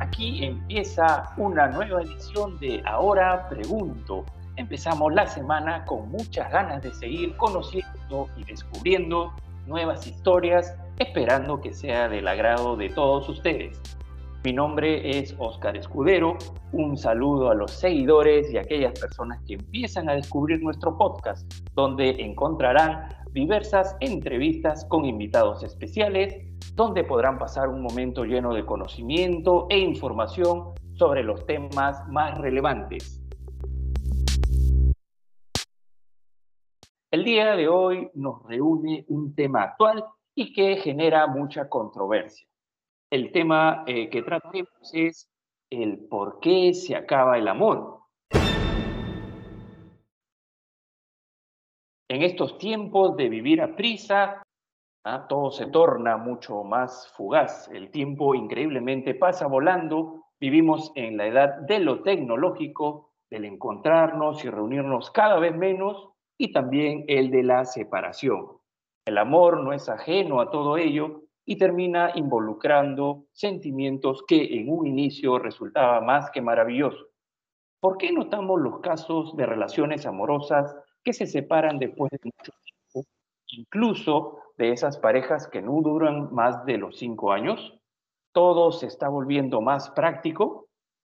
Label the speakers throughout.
Speaker 1: Aquí empieza una nueva edición de Ahora Pregunto. Empezamos la semana con muchas ganas de seguir conociendo y descubriendo nuevas historias, esperando que sea del agrado de todos ustedes. Mi nombre es Oscar Escudero. Un saludo a los seguidores y a aquellas personas que empiezan a descubrir nuestro podcast, donde encontrarán diversas entrevistas con invitados especiales, donde podrán pasar un momento lleno de conocimiento e información sobre los temas más relevantes. El día de hoy nos reúne un tema actual y que genera mucha controversia. El tema eh, que trataremos es el por qué se acaba el amor. En estos tiempos de vivir a prisa, ¿ah? todo se torna mucho más fugaz. El tiempo increíblemente pasa volando. Vivimos en la edad de lo tecnológico, del encontrarnos y reunirnos cada vez menos, y también el de la separación. El amor no es ajeno a todo ello y termina involucrando sentimientos que en un inicio resultaba más que maravilloso. ¿Por qué notamos los casos de relaciones amorosas que se separan después de mucho tiempo, incluso de esas parejas que no duran más de los cinco años? Todo se está volviendo más práctico.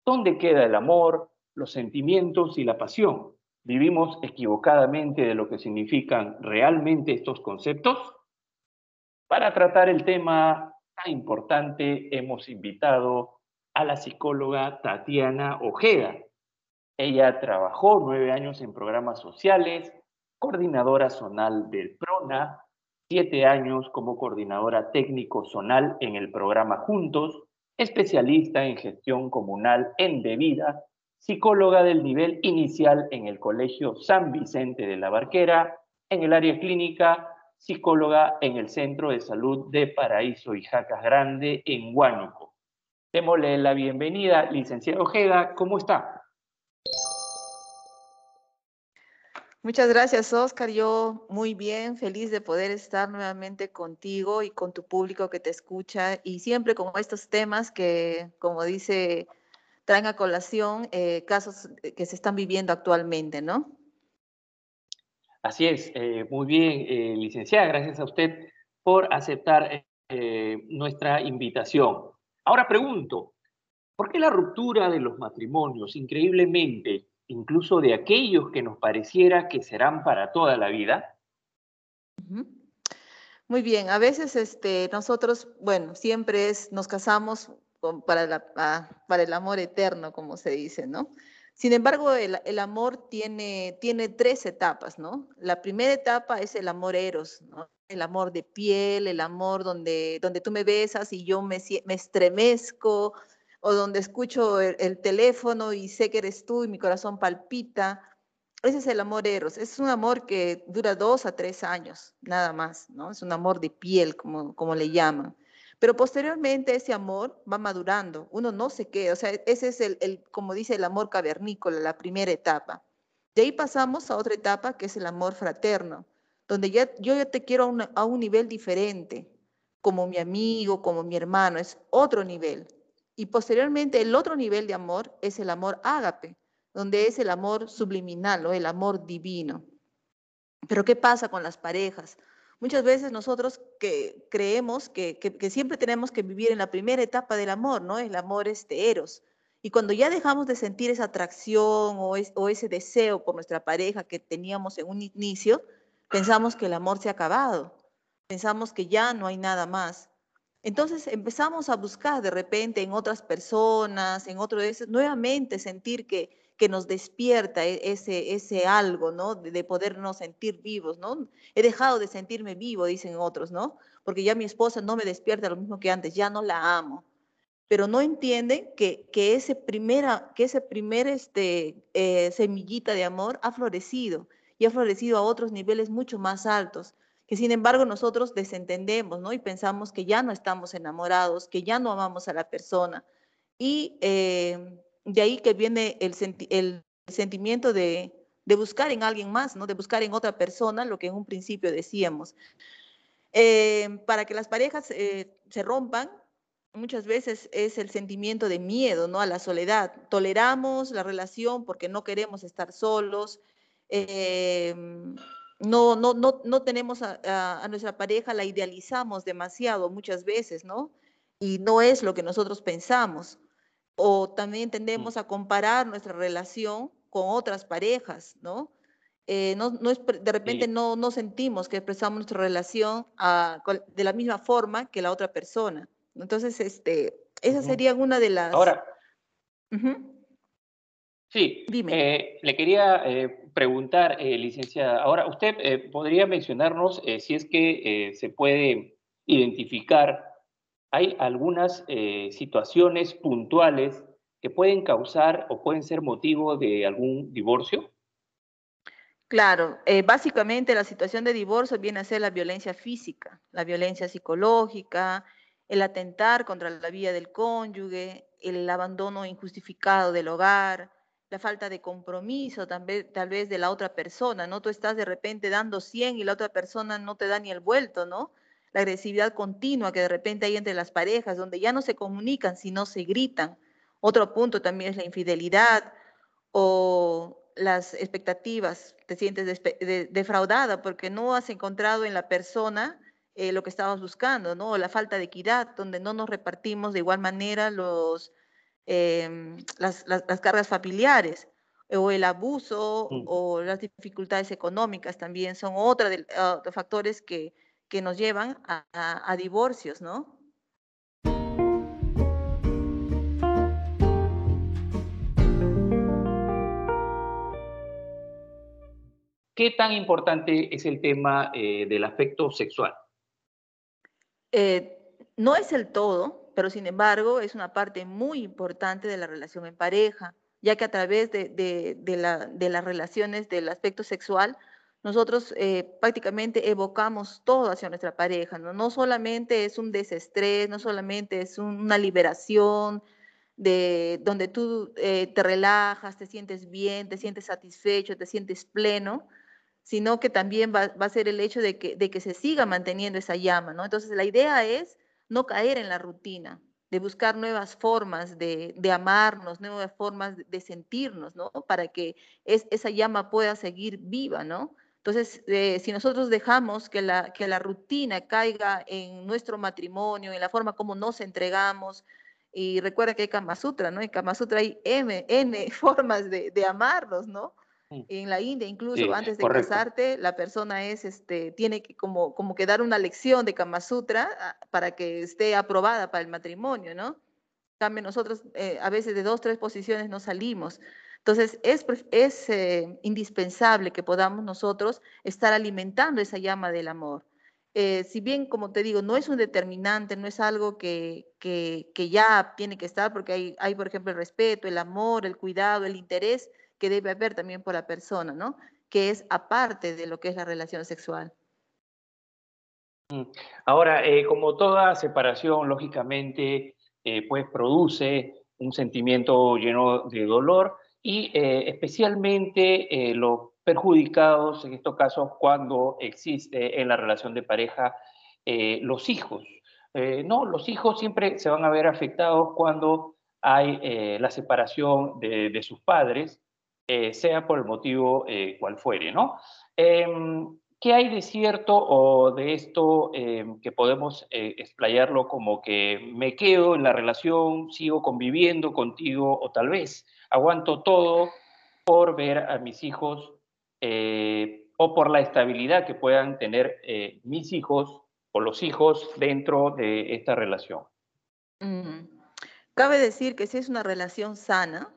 Speaker 1: ¿Dónde queda el amor, los sentimientos y la pasión? ¿Vivimos equivocadamente de lo que significan realmente estos conceptos? Para tratar el tema tan importante, hemos invitado a la psicóloga Tatiana Ojeda. Ella trabajó nueve años en programas sociales, coordinadora zonal del PRONA, siete años como coordinadora técnico zonal en el programa Juntos, especialista en gestión comunal en Debida, psicóloga del nivel inicial en el Colegio San Vicente de la Barquera, en el área clínica psicóloga en el Centro de Salud de Paraíso y Jacas Grande en Huánuco. Démosle la bienvenida, licenciado Ojeda, ¿cómo está?
Speaker 2: Muchas gracias, Oscar. Yo muy bien, feliz de poder estar nuevamente contigo y con tu público que te escucha y siempre con estos temas que, como dice, traen a colación eh, casos que se están viviendo actualmente, ¿no?
Speaker 1: Así es, eh, muy bien, eh, licenciada, gracias a usted por aceptar nuestra invitación. Ahora pregunto, ¿por qué la ruptura de los matrimonios, increíblemente, incluso de aquellos que nos pareciera que serán para toda la vida?
Speaker 2: Muy bien, a veces este, nosotros, bueno, siempre es, nos casamos para, para el amor eterno, como se dice, ¿no? Sin embargo, el, amor tiene, tiene tres etapas, ¿no? La primera etapa es el amor eros. El amor de piel, el amor donde, donde tú me besas y yo me, me estremezco, o donde escucho el, teléfono y sé que eres tú y mi corazón palpita. Ese es el amor eros. Es un amor que dura dos a tres años, nada más, ¿no? Es un amor de piel, como, como le llaman. Pero posteriormente ese amor va madurando, uno no se queda, o sea, ese es el, como dice el amor cavernícola, la primera etapa. De ahí pasamos a otra etapa que es el amor fraterno, donde ya, yo ya te quiero a, un nivel diferente, como mi amigo, como mi hermano, es otro nivel. Y posteriormente el otro nivel de amor es el amor ágape, donde es el amor subliminal o el amor divino. Pero ¿qué pasa con las parejas? Muchas veces nosotros que creemos que, siempre tenemos que vivir en la primera etapa del amor, ¿no? El amor este eros. Y cuando ya dejamos de sentir esa atracción o ese deseo por nuestra pareja que teníamos en un inicio, pensamos que el amor se ha acabado, pensamos que ya no hay nada más. Entonces empezamos a buscar de repente en otras personas, en otro de nuevamente sentir que, que nos despierta e, ese, ese algo, ¿no? De, podernos sentir vivos, ¿no? He dejado de sentirme vivo, dicen otros, ¿no? Porque ya mi esposa no me despierta lo mismo que antes, ya no la amo. Pero no entienden que, que ese primera, que ese primer este, eh, semillita de amor ha florecido y ha florecido a otros niveles mucho más altos que sin embargo nosotros desentendemos, ¿no? Y pensamos que ya no estamos enamorados, que ya no amamos a la persona. Y eh, de ahí que viene el, sentimiento de, buscar en alguien más, ¿no? de buscar en otra persona lo que en un principio decíamos. Eh, para que las parejas eh, se rompan, muchas veces es el sentimiento de miedo, ¿no? A la soledad. Toleramos la relación porque no queremos estar solos. No, no, no, no tenemos a, nuestra pareja, la idealizamos demasiado muchas veces, ¿no? Y no es lo que nosotros pensamos. O también tendemos a comparar nuestra relación con otras parejas, ¿no? Eh, no, no es, de repente no, no sentimos que expresamos nuestra relación de la misma forma que la otra persona. Entonces, este, esa sería una de las...
Speaker 1: Ahora, sí, Dime. Eh, le quería eh, preguntar, eh, licenciada, ahora usted podría mencionarnos si es que se puede identificar, hay algunas situaciones puntuales que pueden causar o pueden ser motivo de algún divorcio?
Speaker 2: Claro, básicamente la situación de divorcio viene a ser la violencia física, la violencia psicológica, el atentar contra la vida del cónyuge, el abandono injustificado del hogar, la falta de compromiso tal tal vez de la otra persona, ¿no? Tú estás de repente dando 100 y la otra persona no te da ni el vuelto, ¿no? La agresividad continua que de repente hay entre las parejas, donde ya no se comunican, sino se gritan. Otro punto también es la infidelidad o las expectativas, te sientes defraudada porque no has encontrado en la persona eh, lo que estábamos buscando, ¿no? La falta de equidad, donde no nos repartimos de igual manera los, em, las, cargas familiares, o el abuso mm. o las dificultades económicas también son otra de, ah, factores que, que, nos llevan a, a divorcios, ¿no?
Speaker 1: ¿Qué tan importante es el tema eh, del aspecto sexual?
Speaker 2: Eh, no es el todo, pero sin embargo es una parte muy importante de la relación en pareja, ya que a través de, las relaciones del aspecto sexual, nosotros eh, prácticamente evocamos todo hacia nuestra pareja, ¿no? No solamente es un desestrés, no solamente es una liberación, de donde tú eh, te relajas, te sientes bien, te sientes satisfecho, te sientes pleno, sino que también va, a ser el hecho de que, de que se siga manteniendo esa llama, ¿no? Entonces, la idea es no caer en la rutina, de buscar nuevas formas de, amarnos, nuevas formas de, sentirnos, ¿no? Para que esa llama pueda seguir viva, ¿no? Entonces, eh, si nosotros dejamos que la, que la rutina caiga en nuestro matrimonio, en la forma como nos entregamos, y recuerda que hay Kama Sutra, ¿no? En Kama Sutra hay M, N formas de, de amarnos, ¿no? En la India, incluso antes de casarte, la persona es, este, tiene que como, como que dar una lección de Kama Sutra ah, para que esté aprobada para el matrimonio, ¿no? También nosotros eh, a veces de dos, tres posiciones no salimos. Entonces, es, es eh, indispensable que podamos nosotros estar alimentando esa llama del amor. Eh, si bien, como te digo, no es un determinante, no es algo que, que, que ya tiene que estar, porque hay, hay, por ejemplo, el respeto, el amor, el cuidado, el interés, que debe haber también por la persona, ¿no? Que es aparte de lo que es la relación sexual.
Speaker 1: Mm. Ahora, eh, como toda separación, lógicamente, eh, pues produce un sentimiento lleno de dolor y eh, especialmente los perjudicados en estos casos cuando existe en la relación de pareja los hijos. no, los hijos siempre se van a ver afectados cuando hay la separación de sus padres eh, sea por el motivo eh, cual fuere, ¿no? Em, ¿Qué hay de cierto o de esto em, que podemos eh, explayarlo como que me quedo en la relación, sigo conviviendo contigo o tal vez aguanto todo por ver a mis hijos o por la estabilidad que puedan tener mis hijos o los hijos dentro de esta relación?
Speaker 2: Cabe decir que si es una relación sana,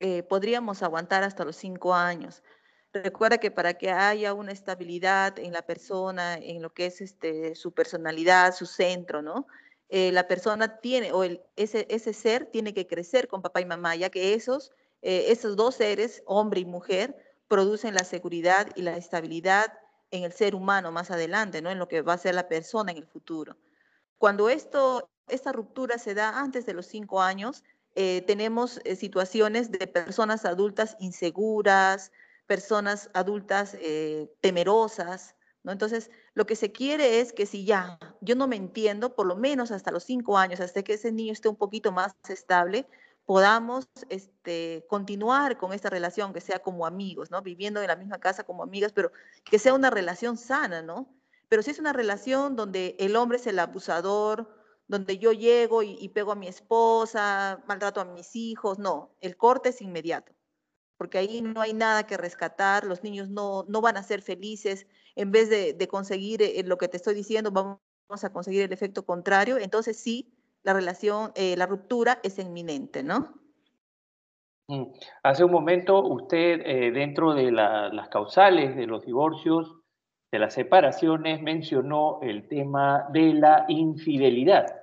Speaker 2: eh, podríamos aguantar hasta los cinco años. Recuerda que para que haya una estabilidad en la persona, en lo que es este, su personalidad, su centro, ¿no? Eh, la persona tiene, o ese, ese ser tiene que crecer con papá y mamá, ya que esos, eh, esos dos seres, hombre y mujer, producen la seguridad y la estabilidad en el ser humano más adelante, ¿no? En lo que va a ser la persona en el futuro. Cuando esto, esta ruptura se da antes de los cinco años, eh, tenemos eh, situaciones de personas adultas inseguras, personas adultas eh, temerosas, ¿no? Entonces, lo que se quiere es que si ya yo no me entiendo, por lo menos hasta los cinco años, hasta que ese niño esté un poquito más estable, podamos este, continuar con esta relación, que sea como amigos, ¿no? Viviendo en la misma casa como amigas, pero que sea una relación sana, ¿no? Pero si es una relación donde el hombre es el abusador, donde yo llego y, pego a mi esposa, maltrato a mis hijos, no, el corte es inmediato, porque ahí no hay nada que rescatar, los niños no, no van a ser felices, en vez de, conseguir eh, lo que te estoy diciendo, vamos a conseguir el efecto contrario, entonces sí, la relación, eh, la ruptura es inminente, ¿no?
Speaker 1: Mm. Hace un momento usted, eh, dentro de las causales de los divorcios, de las separaciones, mencionó el tema de la infidelidad.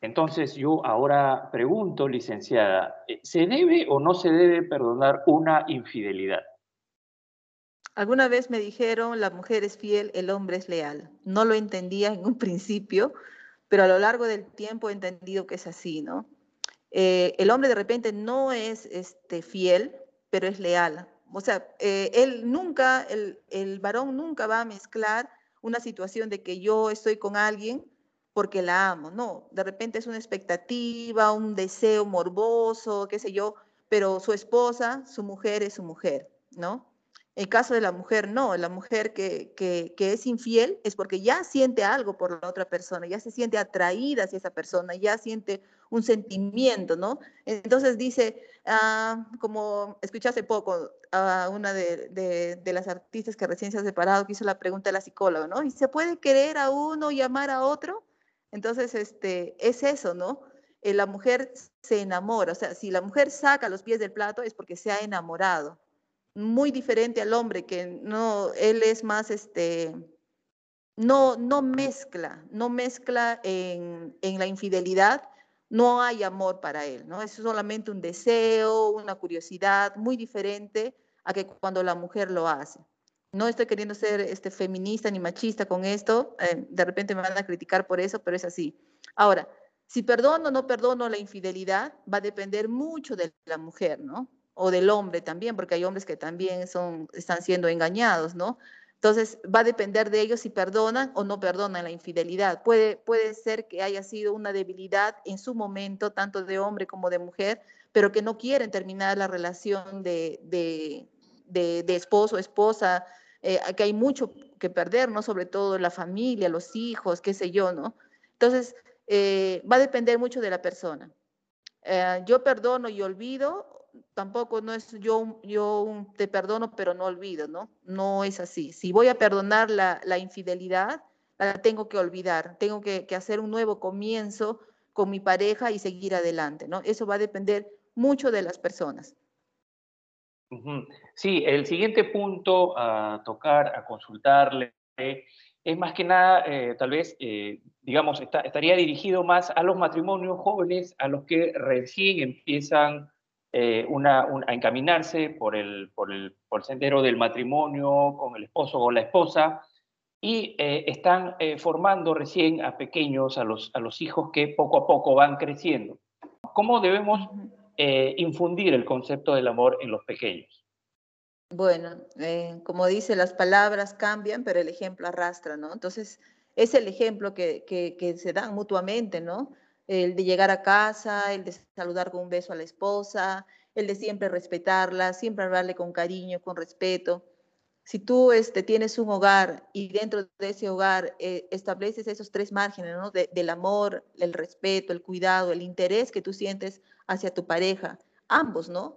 Speaker 1: Entonces yo ahora pregunto, licenciada, eh, ¿se debe o no se debe perdonar una infidelidad?
Speaker 2: Alguna vez me dijeron, la mujer es fiel, el hombre es leal. No lo entendía en un principio, pero a lo largo del tiempo he entendido que es así, ¿no? Eh, el hombre de repente no es este, fiel, pero es leal. O sea, eh, él nunca, el, el varón nunca va a mezclar una situación de que yo estoy con alguien porque la amo, no, de repente es una expectativa, un deseo morboso, qué sé yo, pero su esposa, su mujer es su mujer, ¿no? En caso de la mujer, no, la mujer que, que, es infiel es porque ya siente algo por la otra persona, ya se siente atraída hacia esa persona, ya siente un sentimiento, ¿no? Entonces dice, ah, como escuché hace poco a una de, de, las artistas que recién se ha separado, que hizo la pregunta a la psicóloga, ¿no? ¿Y se puede querer a uno y amar a otro? Entonces, este, es eso, ¿no? Eh, la mujer se enamora, o sea, si la mujer saca los pies del plato es porque se ha enamorado muy diferente al hombre, que no, él es más, este, no, no mezcla, no mezcla en, en la infidelidad, no hay amor para él, ¿no? Es solamente un deseo, una curiosidad muy diferente a que cuando la mujer lo hace. No estoy queriendo ser este, feminista ni machista con esto, eh, de repente me van a criticar por eso, pero es así. Ahora, si perdono o no perdono la infidelidad, va a depender mucho de la mujer, ¿no? o del hombre también, porque hay hombres que también son, están siendo engañados, ¿no? Entonces, va a depender de ellos si perdonan o no perdonan la infidelidad. Puede, puede ser que haya sido una debilidad en su momento, tanto de hombre como de mujer, pero que no quieren terminar la relación de, de, de, esposo, esposa, eh, que hay mucho que perder, ¿no? Sobre todo la familia, los hijos, qué sé yo, ¿no? Entonces, eh, va a depender mucho de la persona. Eh, yo perdono y olvido tampoco no es yo, yo te perdono pero no olvido, ¿no? No es así. Si voy a perdonar la, la infidelidad, la tengo que olvidar, tengo que, que, hacer un nuevo comienzo con mi pareja y seguir adelante, ¿no? Eso va a depender mucho de las personas.
Speaker 1: Sí, el siguiente punto a tocar, a consultarle, es más que nada, eh, tal vez, eh, digamos, estaría dirigido más a los matrimonios jóvenes, a los que recién empiezan eh, una, a encaminarse por el, por, el, por sendero del matrimonio con el esposo o la esposa y eh, están eh, formando recién a pequeños, a los, a los hijos que poco a poco van creciendo. ¿Cómo debemos infundir el concepto del amor en los pequeños?
Speaker 2: Bueno, como dice, las palabras cambian, pero el ejemplo arrastra, ¿no? Entonces, es el ejemplo que se dan mutuamente, ¿no? el de llegar a casa, el de saludar con un beso a la esposa, el de siempre respetarla, siempre hablarle con cariño, con respeto. Si tú este, tienes un hogar y dentro de ese hogar eh, estableces esos tres márgenes ¿no? del amor, el respeto, el cuidado, el interés que tú sientes hacia tu pareja, ambos, ¿no?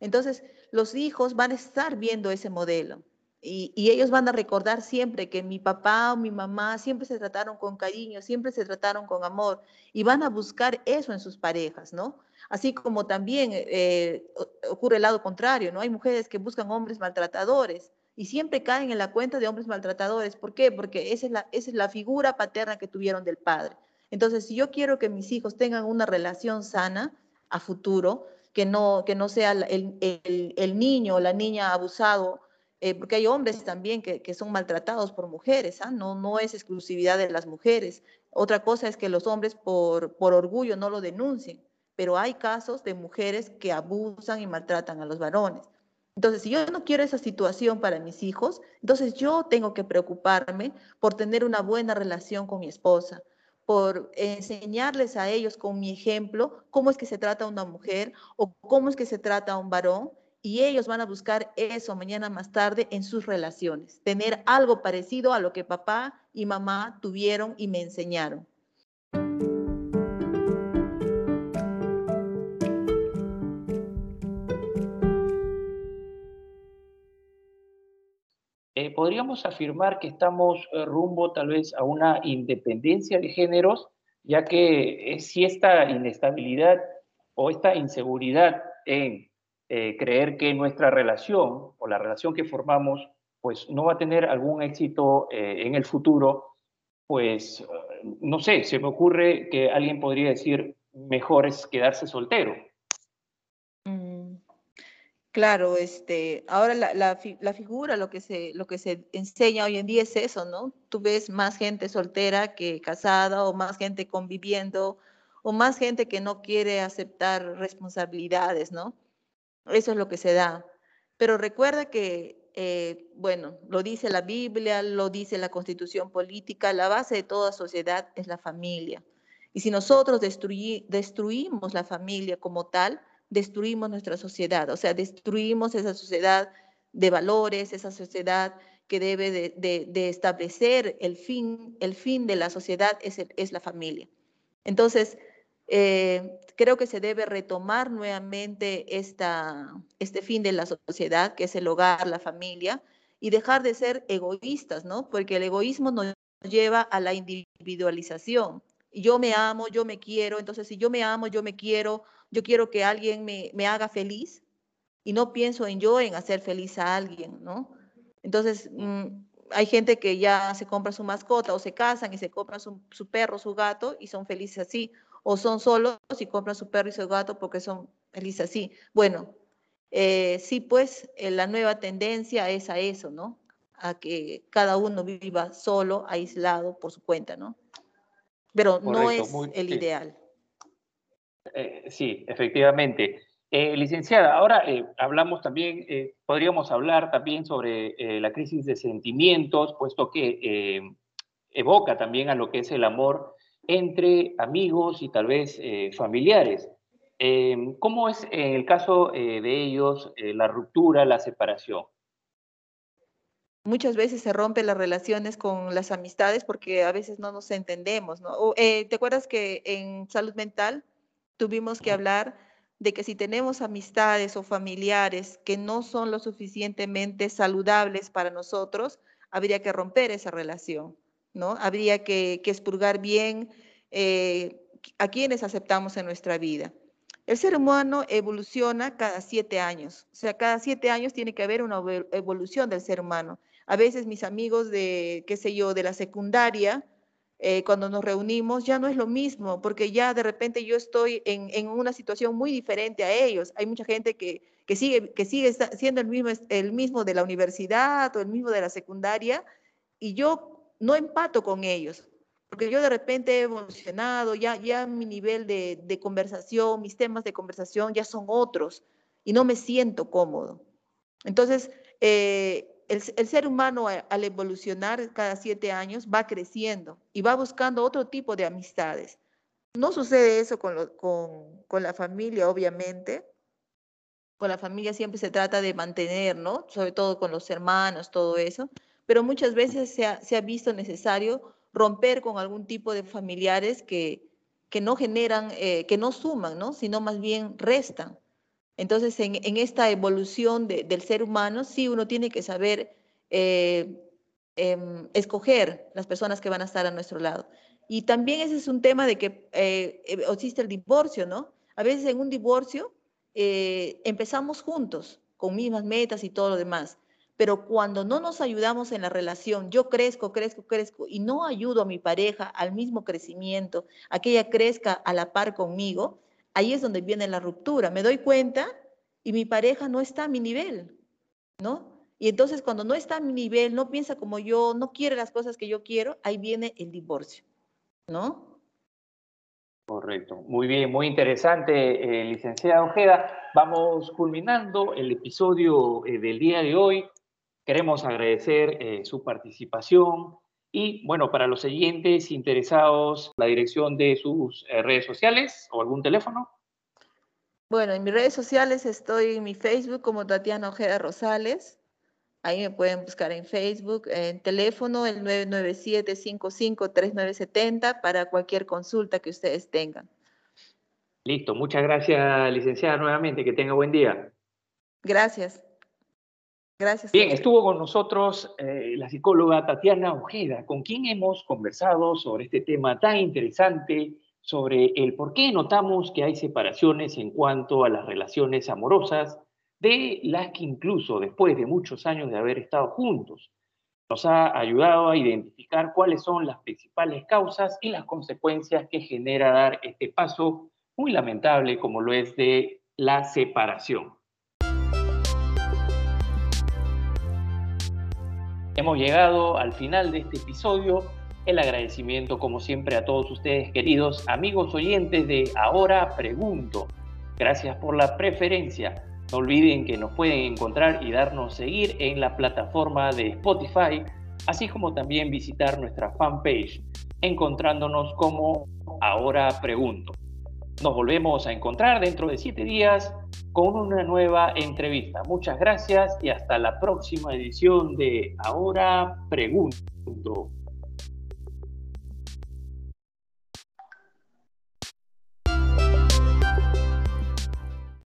Speaker 2: Entonces, los hijos van a estar viendo ese modelo. Y, ellos van a recordar siempre que mi papá o mi mamá siempre se trataron con cariño, siempre se trataron con amor y van a buscar eso en sus parejas, ¿no? Así como también eh, ocurre el lado contrario, ¿no? Hay mujeres que buscan hombres maltratadores y siempre caen en la cuenta de hombres maltratadores. ¿Por qué? Porque esa es la, esa es la figura paterna que tuvieron del padre. Entonces, si yo quiero que mis hijos tengan una relación sana a futuro, que no, que no sea el, el, el niño o la niña abusado, eh, porque hay hombres también que, que son maltratados por mujeres, ¿ah? no, no es exclusividad de las mujeres. Otra cosa es que los hombres por, por orgullo no lo denuncien, pero hay casos de mujeres que abusan y maltratan a los varones. Entonces, si yo no quiero esa situación para mis hijos, entonces yo tengo que preocuparme por tener una buena relación con mi esposa, por enseñarles a ellos con mi ejemplo cómo es que se trata una mujer o cómo es que se trata a un varón y ellos van a buscar eso mañana más tarde en sus relaciones, tener algo parecido a lo que papá y mamá tuvieron y me enseñaron.
Speaker 1: Podríamos afirmar que estamos eh, rumbo tal vez a una independencia de géneros, ya que eh, si esta inestabilidad o esta inseguridad en creer que nuestra relación o la relación que formamos pues no va a tener algún éxito en el futuro, pues no sé, se me ocurre que alguien podría decir mejor es quedarse soltero.
Speaker 2: Claro, este, ahora la, la, figura, lo que, se, lo que se enseña hoy en día es eso, ¿no? Tú ves más gente soltera que casada o más gente conviviendo o más gente que no quiere aceptar responsabilidades, ¿no? Eso es lo que se da. Pero recuerda que, eh, bueno, lo dice la Biblia, lo dice la constitución política, la base de toda sociedad es la familia. Y si nosotros destruimos la familia como tal, destruimos nuestra sociedad, o sea, destruimos esa sociedad de valores, esa sociedad que debe de, establecer el fin, el fin de la sociedad es, es la familia. Entonces, eh, creo que se debe retomar nuevamente esta, este fin de la sociedad, que es el hogar, la familia, y dejar de ser egoístas, ¿no? Porque el egoísmo nos lleva a la individualización. Yo me amo, yo me quiero, entonces si yo me amo, yo me quiero, yo quiero que alguien me, haga feliz y no pienso en yo, en hacer feliz a alguien, ¿no? Entonces, mm, hay gente que ya se compra su mascota o se casan y se compran su, perro, su gato y son felices así, o son solos y compran su perro y su gato porque son felices así. Bueno, eh, sí, pues eh, la nueva tendencia es a eso, ¿no? A que cada uno viva solo, aislado por su cuenta, ¿no? Pero no es el ideal.
Speaker 1: Eh, sí, efectivamente. Eh, licenciada, ahora eh, hablamos también, podríamos hablar también sobre la crisis de sentimientos, puesto que evoca también a lo que es el amor entre amigos y tal vez familiares. ¿Cómo es en el caso de ellos la ruptura, la separación?
Speaker 2: Muchas veces se rompen las relaciones con las amistades porque a veces no nos entendemos, ¿no? ¿Te acuerdas que en salud mental tuvimos que hablar de que si tenemos amistades o familiares que no son lo suficientemente saludables para nosotros, habría que romper esa relación, ¿no? Habría que, expurgar bien eh, a quienes aceptamos en nuestra vida. El ser humano evoluciona cada siete años, o sea, cada siete años tiene que haber una evolución del ser humano. A veces mis amigos de, qué sé yo, de la secundaria, eh, cuando nos reunimos ya no es lo mismo, porque ya de repente yo estoy en, una situación muy diferente a ellos. Hay mucha gente que, sigue, que sigue siendo el mismo, el mismo de la universidad o el mismo de la secundaria y yo no empato con ellos, porque yo de repente he evolucionado, ya, ya mi nivel de, conversación, mis temas de conversación ya son otros y no me siento cómodo. Entonces, eh, el, ser humano al evolucionar cada siete años va creciendo y va buscando otro tipo de amistades. No sucede eso con, la familia, obviamente. Con la familia siempre se trata de mantener, ¿no? Sobre todo con los hermanos, todo eso. Pero muchas veces se ha, visto necesario romper con algún tipo de familiares que, que no generan, eh, que no suman, ¿no? Sino más bien restan. Entonces, en, esta evolución del ser humano, sí uno tiene que saber eh, em, escoger las personas que van a estar a nuestro lado. Y también ese es un tema de que eh, eh, existe el divorcio, ¿no? A veces en un divorcio empezamos juntos, con mismas metas y todo lo demás. Pero cuando no nos ayudamos en la relación, yo crezco, crezco, crezco y no ayudo a mi pareja al mismo crecimiento, a que ella crezca a la par conmigo, ahí es donde viene la ruptura. Me doy cuenta y mi pareja no está a mi nivel, ¿no? Y entonces cuando no está a mi nivel, no piensa como yo, no quiere las cosas que yo quiero, ahí viene el divorcio, ¿no?
Speaker 1: Correcto, muy bien, muy interesante, eh, licenciada Ojeda. Vamos culminando el episodio eh, del día de hoy. Queremos agradecer eh, su participación y, bueno, para los siguientes interesados, la dirección de sus redes sociales o algún teléfono.
Speaker 2: Bueno, en mis redes sociales estoy en mi Facebook como Tatiana Ojeda Rosales. Ahí me pueden buscar en Facebook, en teléfono el 997-553970 para cualquier consulta que ustedes tengan.
Speaker 1: Listo, muchas gracias, licenciada, nuevamente. Que tenga buen día.
Speaker 2: Gracias. Gracias.
Speaker 1: Bien, estuvo con nosotros eh, la psicóloga Tatiana Ojeda, con quien hemos conversado sobre este tema tan interesante, sobre el por qué notamos que hay separaciones en cuanto a las relaciones amorosas de las que incluso después de muchos años de haber estado juntos, nos ha ayudado a identificar cuáles son las principales causas y las consecuencias que genera dar este paso muy lamentable como lo es de la separación. Hemos llegado al final de este episodio. El agradecimiento, como siempre, a todos ustedes, queridos amigos oyentes de Ahora Pregunto. Gracias por la preferencia. No olviden que nos pueden encontrar y darnos seguir en la plataforma de Spotify, así como también visitar nuestra fanpage, encontrándonos como Ahora Pregunto. Nos volvemos a encontrar dentro de siete días con una nueva entrevista. Muchas gracias y hasta la próxima edición de Ahora Pregunto.